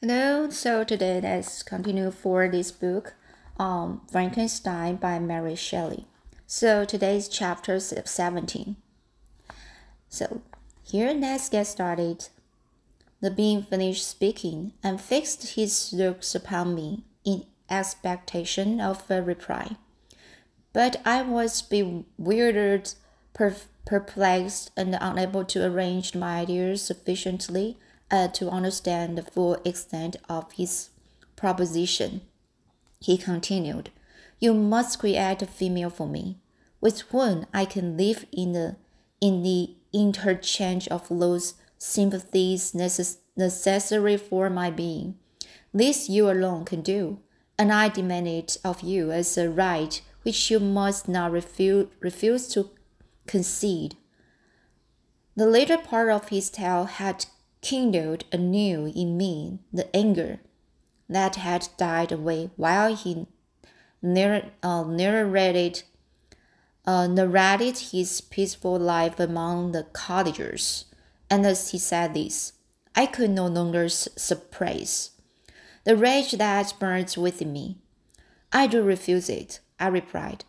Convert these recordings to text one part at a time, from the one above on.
Hello, so today let's continue for this book, um, Frankenstein by Mary Shelley. So today's chapter 17. So here let's get started. The being finished speaking and fixed his looks upon me in expectation of a reply. But I was bewildered, perplexed, and unable to arrange my ideas sufficiently uh, to understand the full extent of his proposition. He continued, You must create a female for me, with whom I can live in the in the interchange of those sympathies necess necessary for my being. This you alone can do, and I demand it of you as a right which you must not refuse, refuse to concede. The later part of his tale had kindled anew in me the anger that had died away while he uh, narrated, uh, narrated his peaceful life among the cottagers. And as he said this, I could no longer suppress the rage that burns within me. I do refuse it, I replied,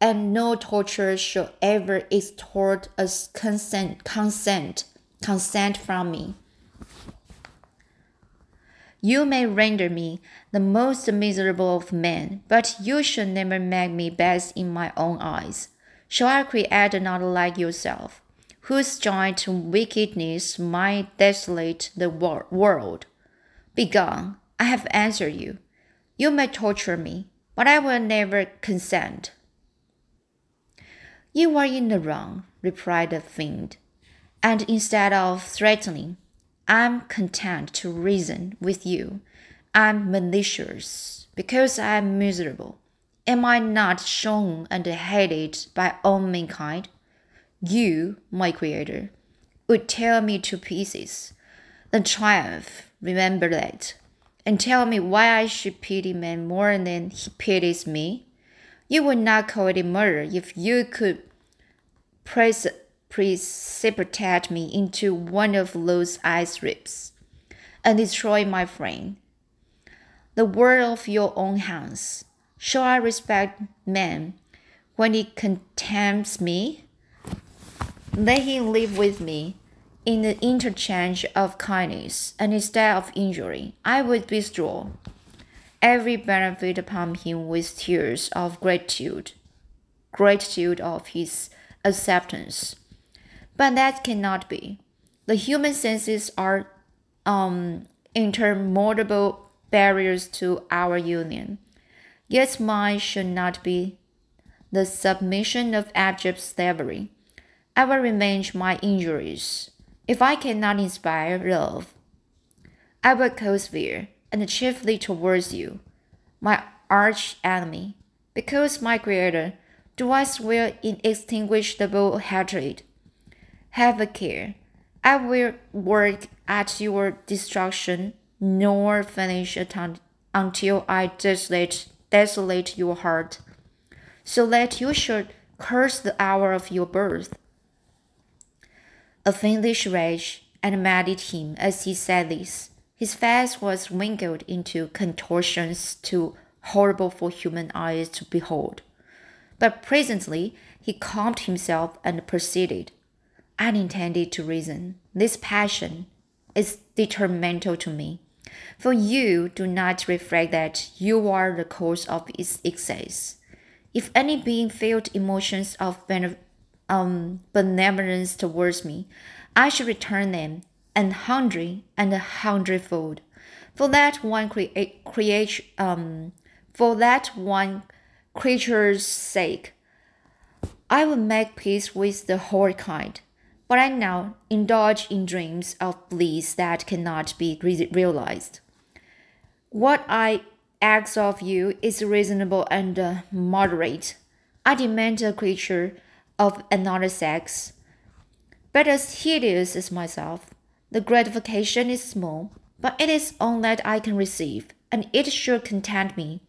and no torture shall ever extort a consent, consent, consent from me. You may render me the most miserable of men, but you shall never make me best in my own eyes. Shall I create another like yourself, whose joint wickedness might desolate the world? Begone, I have answered you. You may torture me, but I will never consent. You are in the wrong, replied the fiend, and instead of threatening, I'm content to reason with you. I'm malicious because I'm miserable. Am I not shown and hated by all mankind? You, my Creator, would tear me to pieces. The triumph, remember that, and tell me why I should pity man more than he pities me. You would not call it murder if you could praise precipitate me into one of those ice rips and destroy my frame. The word of your own hands. Shall I respect man when he contempts me? Let him live with me in the interchange of kindness, and instead of injury, I would bestow every benefit upon him with tears of gratitude, gratitude of his acceptance. But that cannot be. The human senses are um, intermutable barriers to our union. Yet mine should not be the submission of abject slavery. I will revenge my injuries. If I cannot inspire love, I will fear, and chiefly towards you, my arch enemy, because my Creator, do I swear inextinguishable hatred have a care. I will work at your destruction, nor finish until I desolate, desolate your heart, so that you should curse the hour of your birth. A fiendish rage animated him as he said this. His face was wrinkled into contortions too horrible for human eyes to behold. But presently he calmed himself and proceeded unintended to reason. This passion is detrimental to me. For you do not reflect that you are the cause of its excess. If any being felt emotions of um, benevolence towards me, I should return them an hundred and a hundredfold. For that one crea- create, um, for that one creature's sake, I will make peace with the whole kind but I now indulge in dreams of bliss that cannot be re realized. What I ask of you is reasonable and uh, moderate. I demand a creature of another sex, but as hideous as myself. The gratification is small, but it is all that I can receive, and it should content me.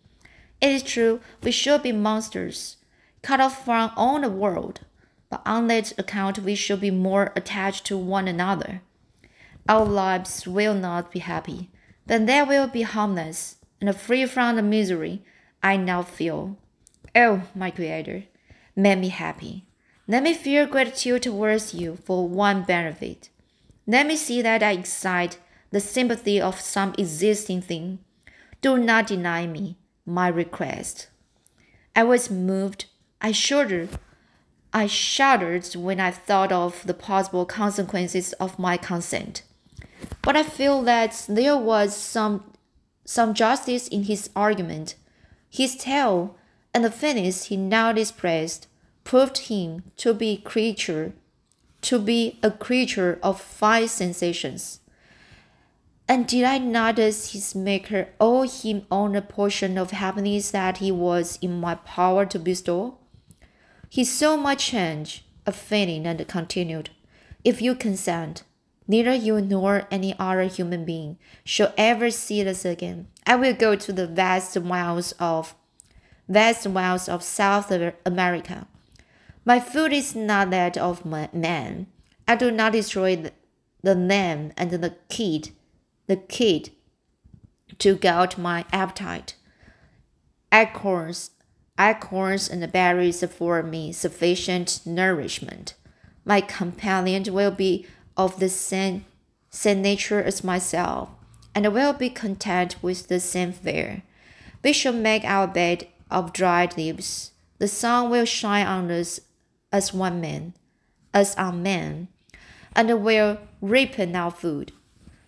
It is true we should be monsters, cut off from all the world but on that account we shall be more attached to one another. Our lives will not be happy, then there will be harmless and free from the misery I now feel. Oh, my Creator, make me happy. Let me feel gratitude towards you for one benefit. Let me see that I excite the sympathy of some existing thing. Do not deny me my request. I was moved. I shuddered. I shuddered when I thought of the possible consequences of my consent. But I feel that there was some some justice in his argument. His tale and the feelings he now expressed proved him to be creature to be a creature of five sensations. And did I notice his maker owe him on a portion of happiness that he was in my power to bestow? He saw my change of feeling and continued, If you consent, neither you nor any other human being shall ever see us again. I will go to the vast wilds of vast wilds of South America. My food is not that of man. I do not destroy the, lamb and the kid the kid to gouge my appetite. Acorns, acorns and berries afford me sufficient nourishment. My companion will be of the same, same nature as myself, and will be content with the same fare. We shall make our bed of dried leaves. The sun will shine on us as one man, as a man, and will ripen our food.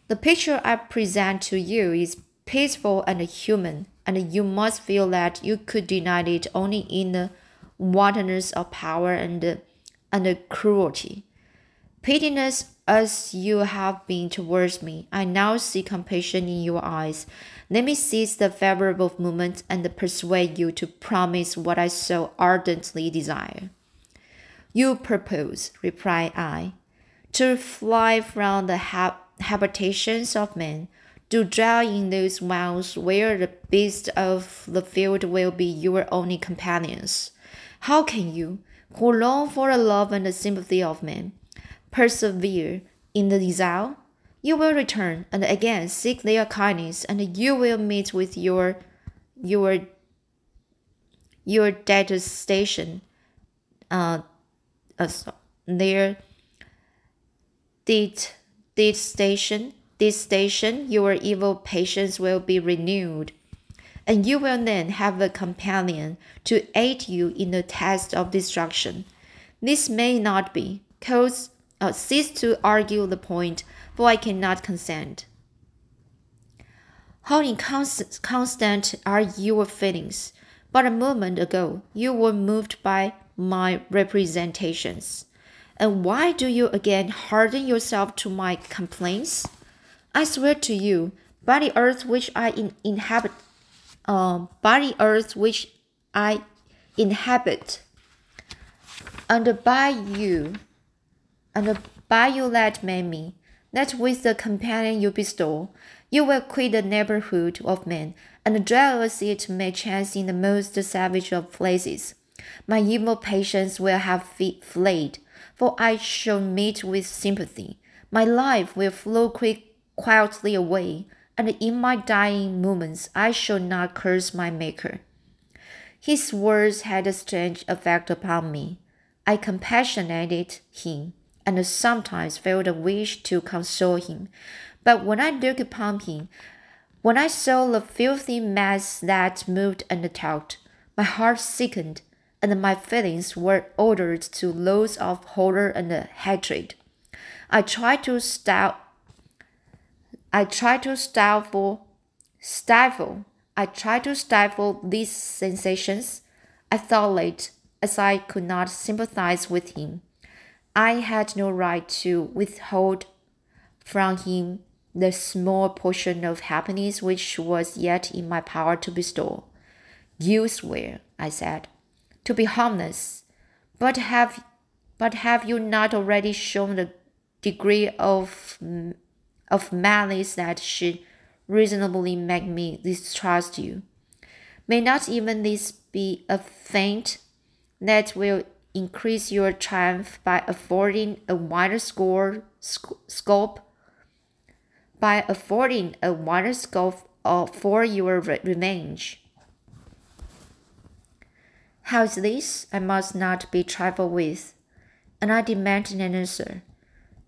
The picture I present to you is peaceful and human, and you must feel that you could deny it only in the wantonness of power and, and cruelty. Pitiless as you have been towards me, I now see compassion in your eyes. Let me seize the favorable moment and persuade you to promise what I so ardently desire. You propose, replied I, to fly from the ha- habitations of men, to dwell in those wilds where the beasts of the field will be your only companions. How can you, who long for the love and the sympathy of men, persevere in the desire? You will return and again seek their kindness, and you will meet with your your your detestation, uh, uh their det this station, this station, your evil patience will be renewed, and you will then have a companion to aid you in the task of destruction. This may not be, cause uh, cease to argue the point, for I cannot consent. How inconstant constant are your feelings? But a moment ago, you were moved by my representations. And why do you again harden yourself to my complaints? I swear to you, by the earth which I in inhabit, uh, by the earth which I inhabit, and by you, and by you that made me, that with the companion you bestow, you will quit the neighborhood of men, and as it may chance in the most savage of places. My evil patience will have fled for I shall meet with sympathy. My life will flow quick, quietly away, and in my dying moments I shall not curse my Maker. His words had a strange effect upon me. I compassionated him, and sometimes felt a wish to console him. But when I looked upon him, when I saw the filthy mass that moved and talked, my heart sickened and my feelings were ordered to those of horror and hatred. I tried to stifle. I tried to stifle, stifle. I tried to stifle these sensations. I thought late, as I could not sympathize with him. I had no right to withhold from him the small portion of happiness which was yet in my power to bestow. You swear, I said to be harmless. But have, but have you not already shown the degree of, of malice that should reasonably make me distrust you? May not even this be a feint that will increase your triumph by affording a wider score, sc scope? by affording a wider scope of, for your revenge. How's this? I must not be trifled with, and I demand an answer.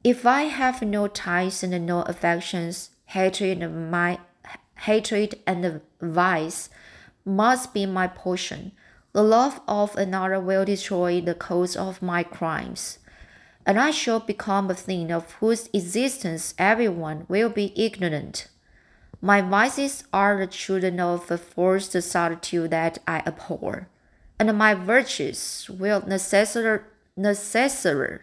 If I have no ties and no affections, hatred and my hatred and vice must be my portion. The love of another will destroy the cause of my crimes, and I shall become a thing of whose existence everyone will be ignorant. My vices are the children of a forced solitude that I abhor and my virtues will necessar necessary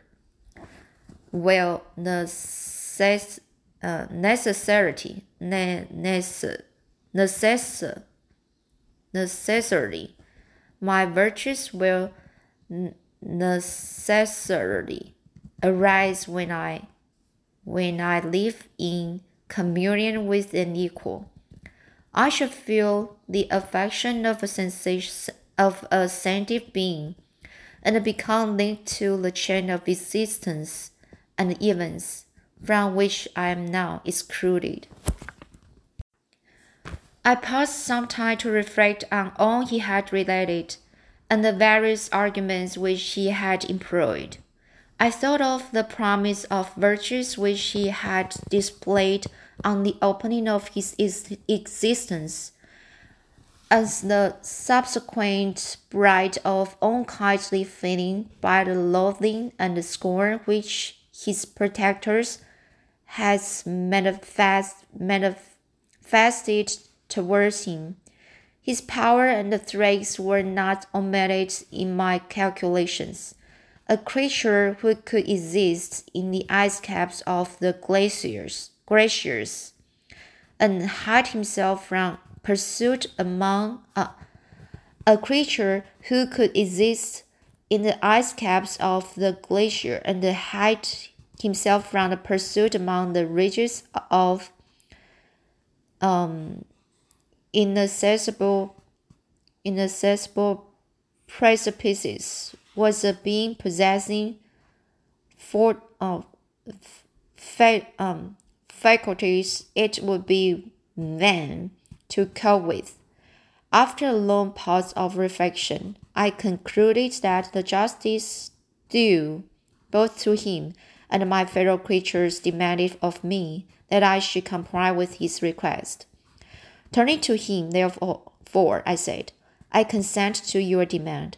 will necess uh, necessity ne necess necess my virtues will necessarily arise when I when I live in communion with an equal. I shall feel the affection of a sensation of a scientific being and become linked to the chain of existence and events from which I am now excluded. I paused some time to reflect on all he had related and the various arguments which he had employed. I thought of the promise of virtues which he had displayed on the opening of his existence as the subsequent bride of unkindly feeling by the loathing and the scorn which his protectors has manifest, manifested towards him. His power and the threats were not omitted in my calculations. A creature who could exist in the ice caps of the glaciers, glaciers and hide himself from pursuit among uh, a creature who could exist in the ice caps of the glacier and hide himself from the pursuit among the ridges of um, inaccessible inaccessible precipices was a being possessing four uh, fa- um, faculties it would be then to cope with. After a long pause of reflection, I concluded that the justice due both to him and my fellow creatures demanded of me that I should comply with his request. Turning to him, therefore, I said, I consent to your demand,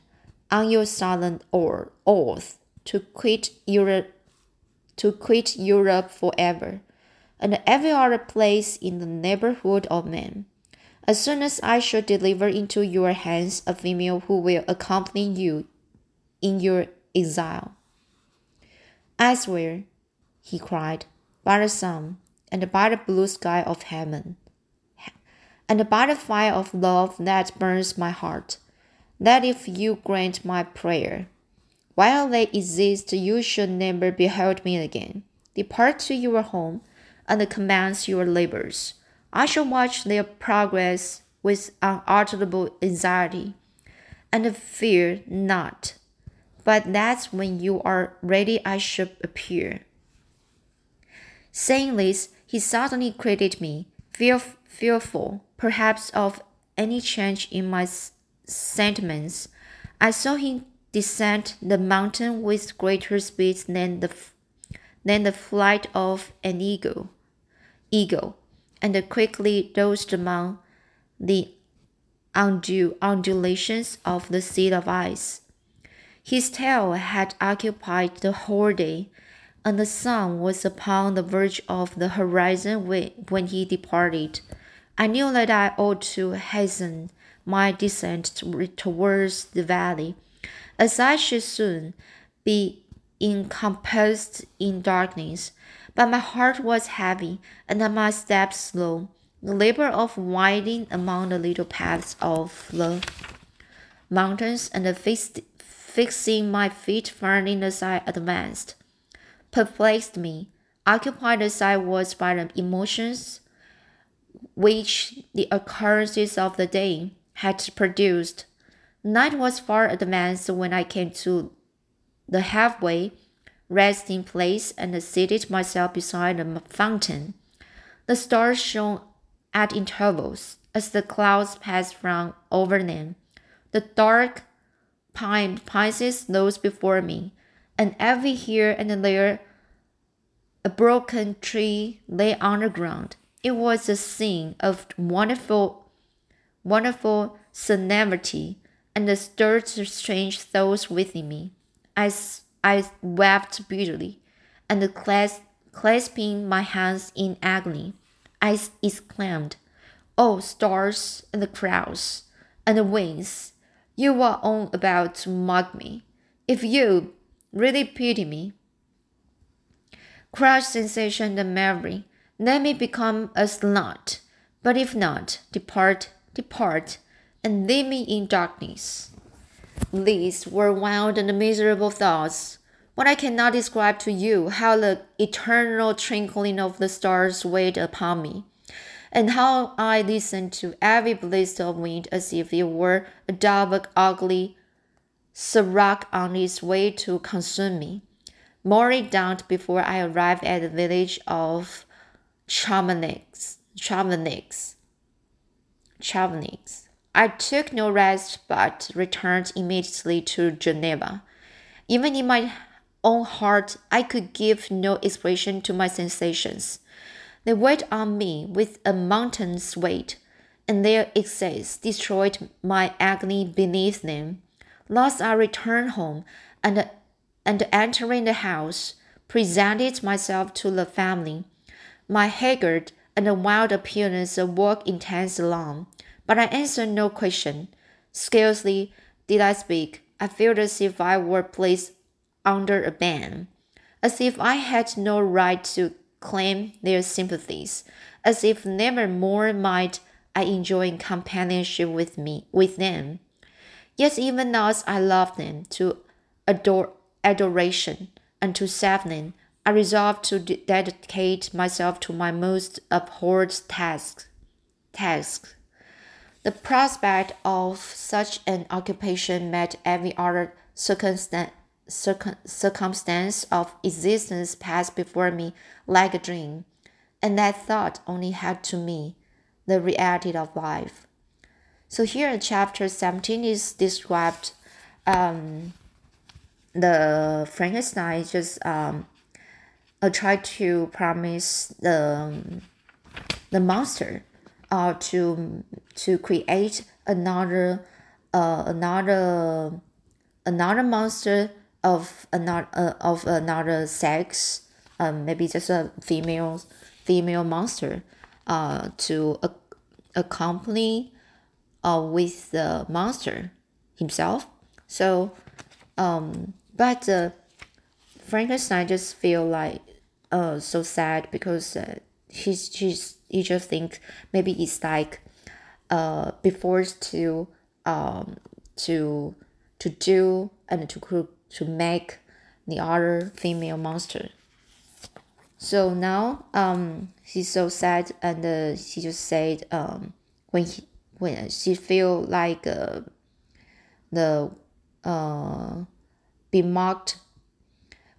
on your solemn oath, to quit Europe, to quit Europe forever, and every other place in the neighborhood of man as soon as I shall deliver into your hands a female who will accompany you in your exile. I swear, he cried, by the sun and by the blue sky of heaven, and by the fire of love that burns my heart, that if you grant my prayer, while they exist, you shall never behold me again. Depart to your home and commence your labors I shall watch their progress with unutterable anxiety, and fear not. But that's when you are ready I shall appear. Saying this, he suddenly quitted me, fear, fearful, perhaps, of any change in my sentiments. I saw him descend the mountain with greater speed than the, than the flight of an eagle. Eagle and quickly dozed among the undue undulations of the sea of ice. His tale had occupied the whole day, and the sun was upon the verge of the horizon when he departed. I knew that I ought to hasten my descent towards the valley, as I should soon be encompassed in darkness but my heart was heavy and my steps slow. The labor of winding among the little paths of the mountains and fixed, fixing my feet firmly as I advanced perplexed me, occupied as I was by the emotions which the occurrences of the day had produced. Night was far advanced when I came to the halfway resting place and seated myself beside the fountain. The stars shone at intervals as the clouds passed from over them. The dark pine pines rose before me, and every here and there a broken tree lay on the ground. It was a scene of wonderful, wonderful solemnity, and stirred strange thoughts within me. I, I wept bitterly, and clas clasping my hands in agony, I exclaimed, "Oh, stars and the clouds and the winds, you are all about to mock me. If you really pity me, crush sensation and memory, let me become a slut. But if not, depart, depart, and leave me in darkness. These were wild and miserable thoughts. What I cannot describe to you how the eternal twinkling of the stars weighed upon me, and how I listened to every blast of wind as if it were a double ugly siroc on its way to consume me. Morning dawned before I arrived at the village of Chamonix. Chamonix. Chamonix. I took no rest but returned immediately to Geneva. Even in my own heart, I could give no expression to my sensations. They weighed on me with a mountain's weight, and their excess destroyed my agony beneath them. Last I returned home, and and entering the house, presented myself to the family. My haggard and wild appearance awoke intense alarm, but I answered no question. Scarcely did I speak. I felt as if I were placed under a ban, as if I had no right to claim their sympathies, as if never more might I enjoy companionship with me with them. Yet even as I loved them to adore adoration, and to Savnin, I resolved to dedicate myself to my most abhorred task. Task. The prospect of such an occupation met every other circumstance, circumstance of existence pass before me like a dream, and that thought only had to me the reality of life. So here in chapter 17 is described um, the Frankenstein just um, uh, to promise the the monster uh, to to create another uh, another another monster of another uh, of another sex um, maybe just a female female monster uh, to accompany uh, with the monster himself. So um, but uh, Frankenstein just feel like uh so sad because uh, he's just he just think maybe it's like uh be forced to um to to do and to to make the other female monster. So now um he's so sad and uh, he just said um when he when she feel like uh, the uh be mocked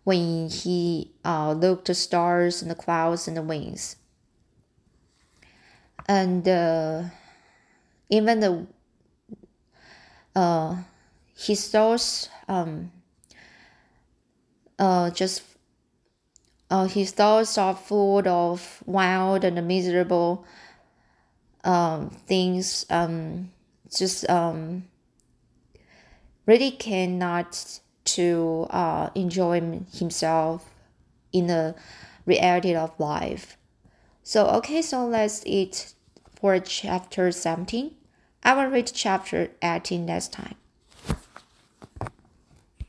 when he uh, looked at stars and the clouds and the winds. And uh, even the uh, his thoughts um, uh, just uh, his thoughts are full of wild and miserable um, things. Um, just um, really cannot to uh, enjoy himself in the reality of life. So, okay, so let's eat for chapter 17. I will read chapter 18 next time.